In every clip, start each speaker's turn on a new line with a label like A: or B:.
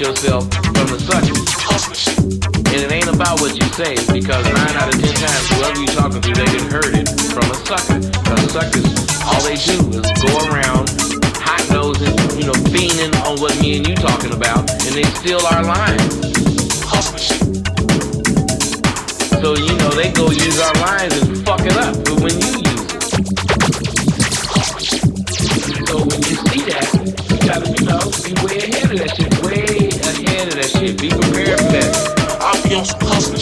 A: yourself from the suckers. And it ain't about what you say, because nine out of ten times, whoever you're talking to, they didn't heard it from a sucker. Because suckers, all they do is go around hot nosing, you know, fiending on what me and you talking about, and they steal our lines. So, you know, they go use our lines and fuck it up. But when you use it, so when you see that, you gotta, you know, be way ahead of that shit be prepared for that.
B: I feel be on some hustling.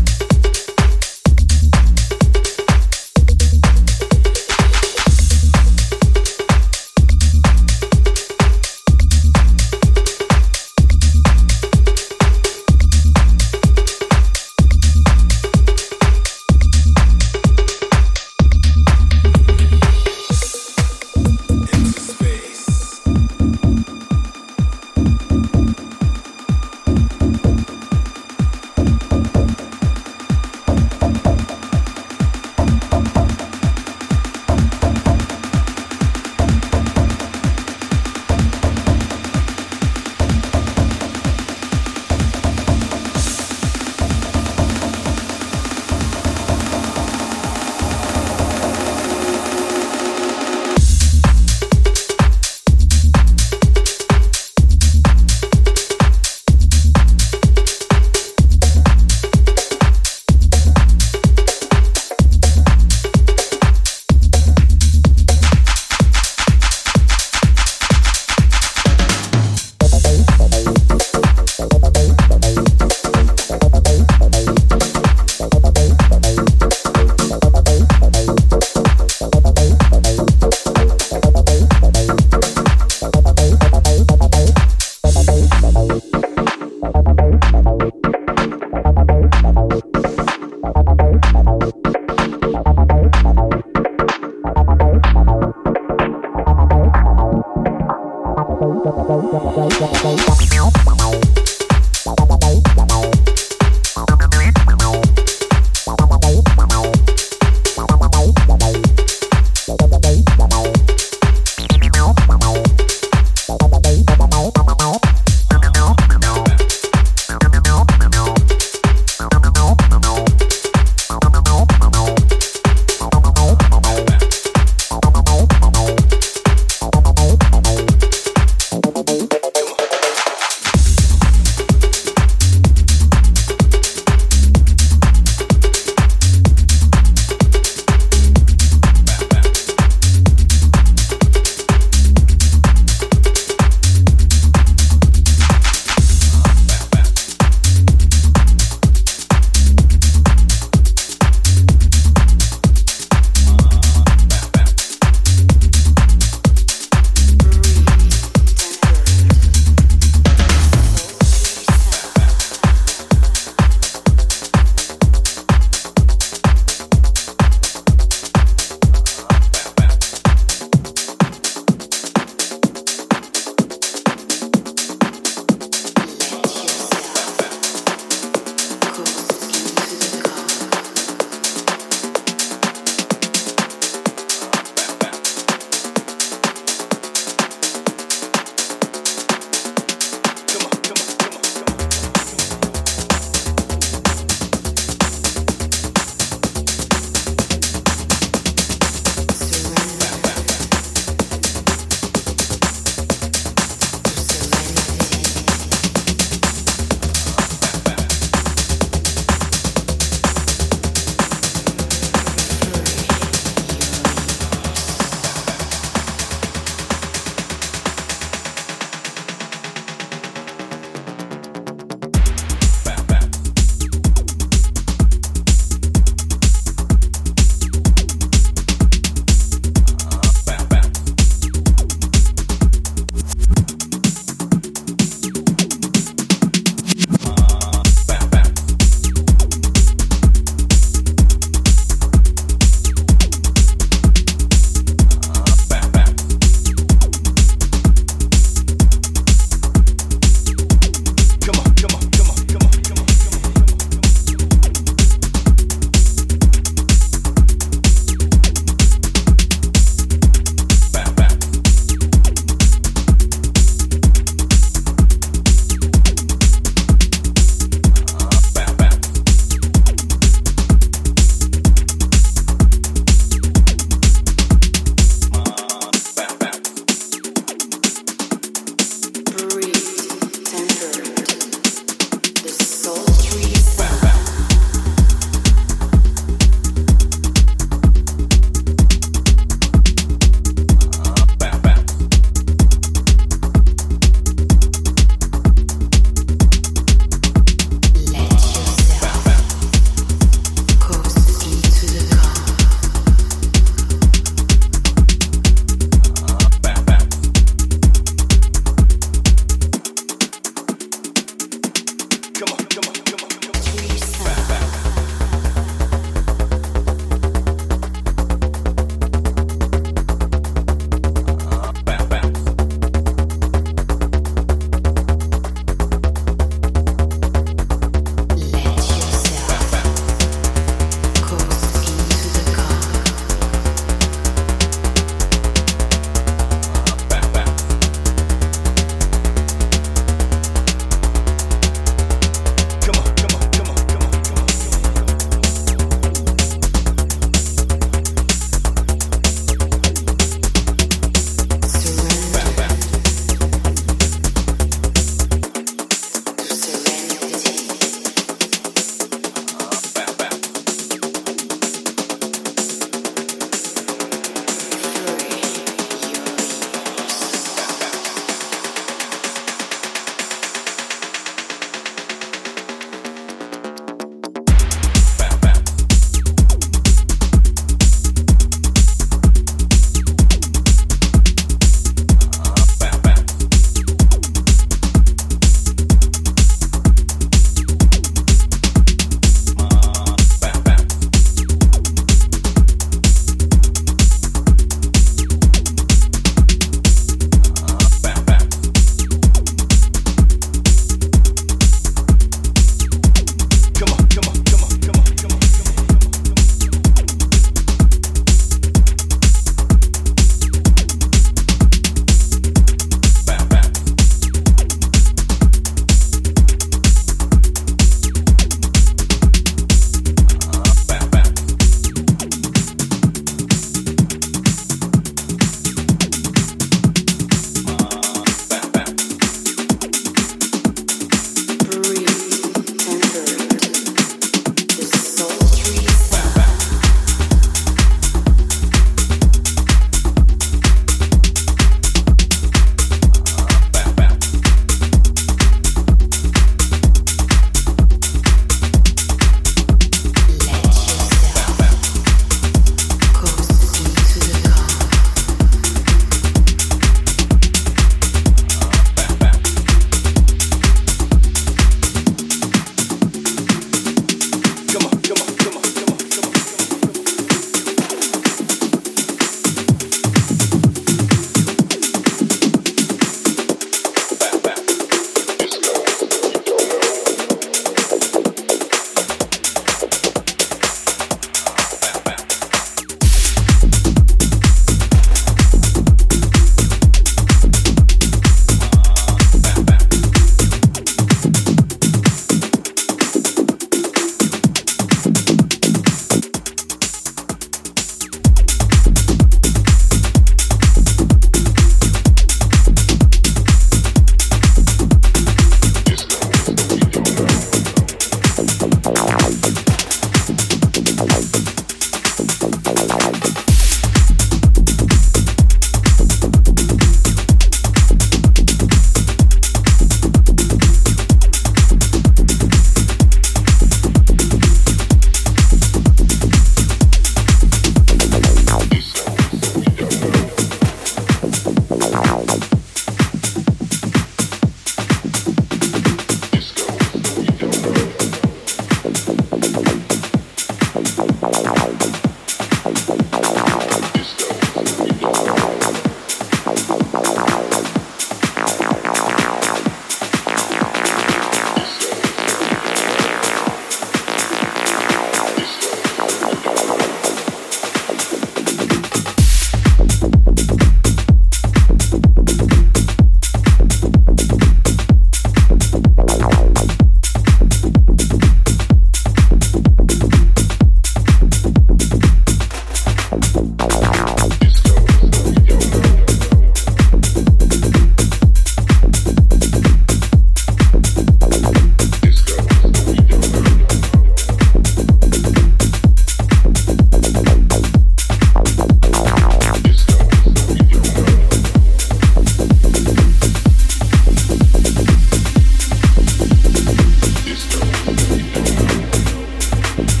C: Thank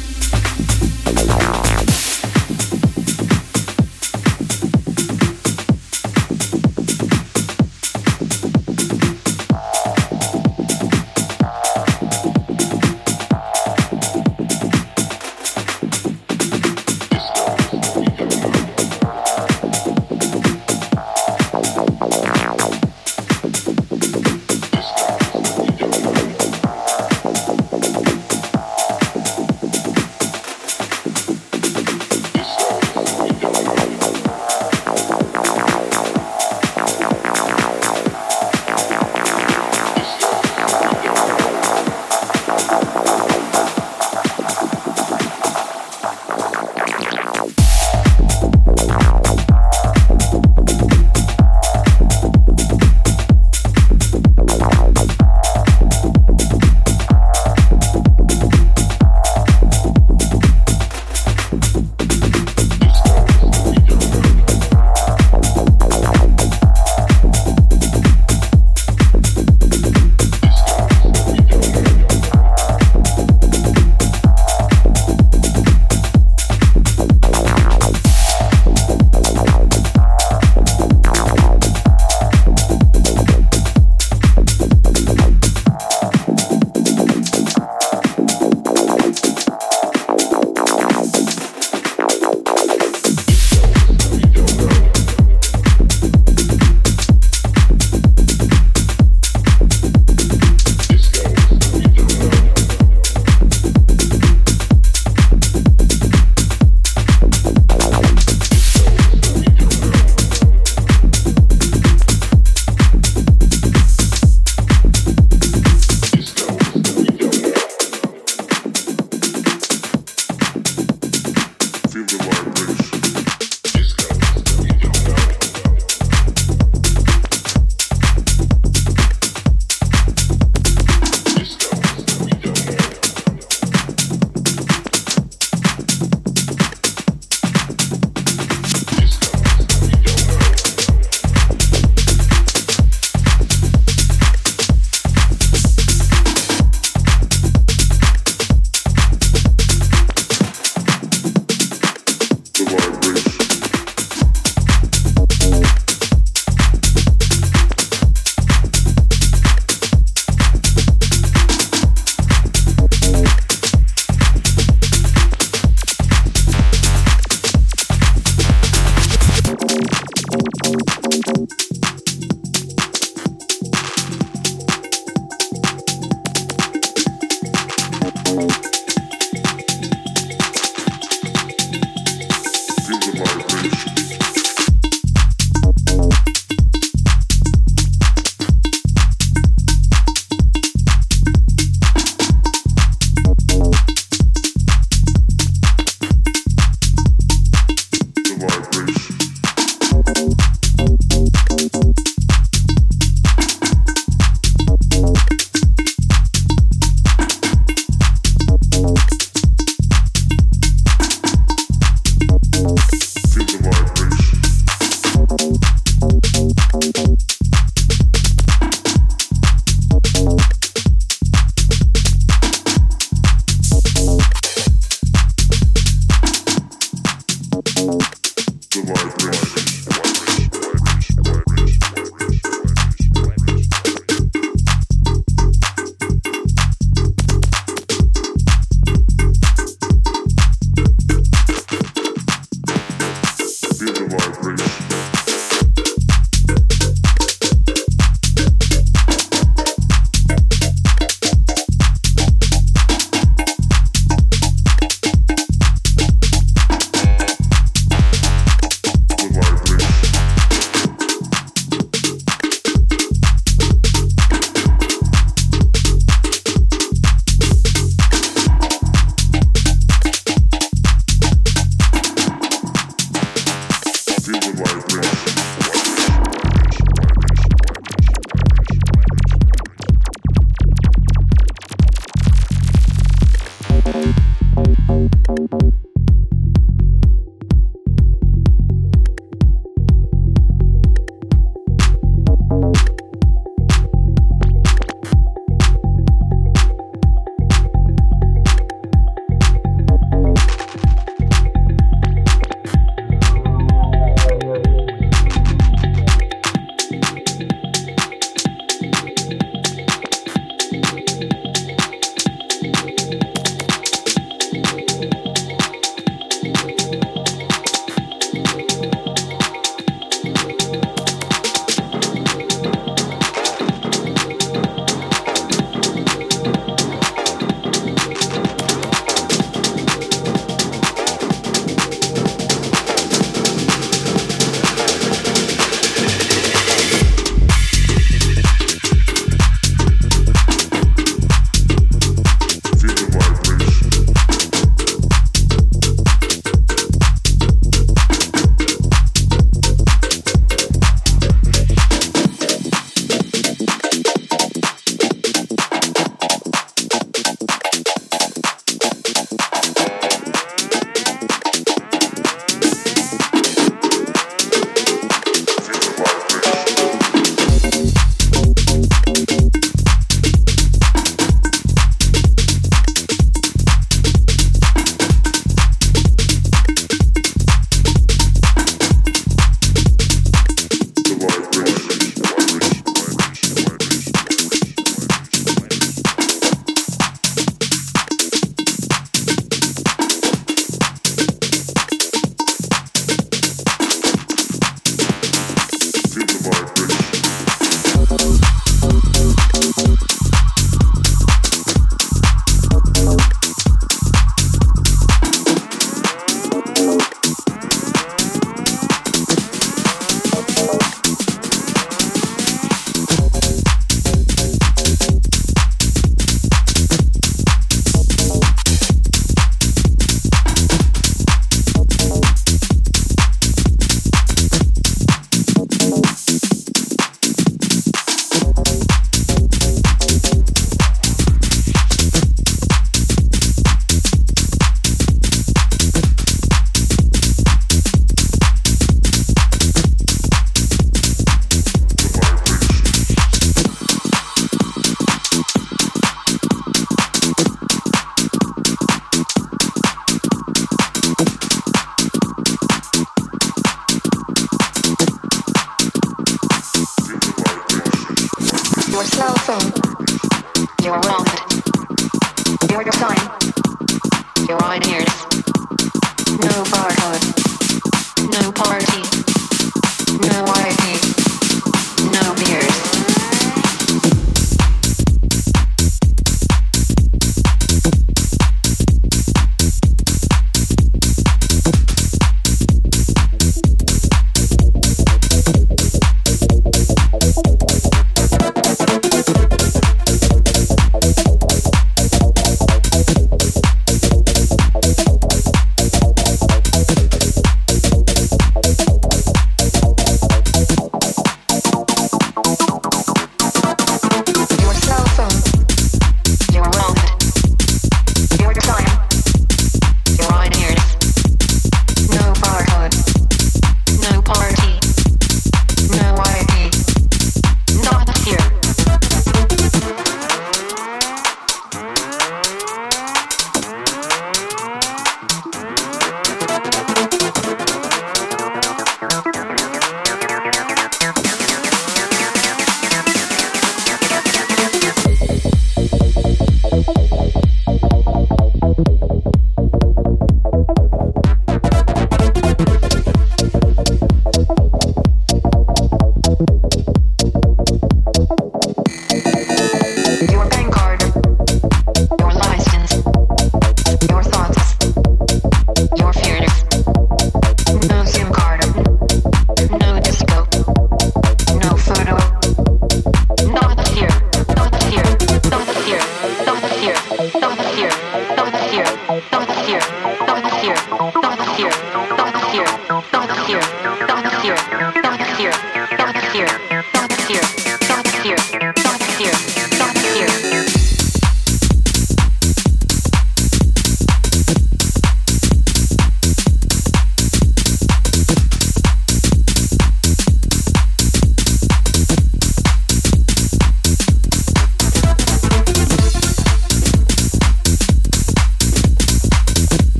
C: you.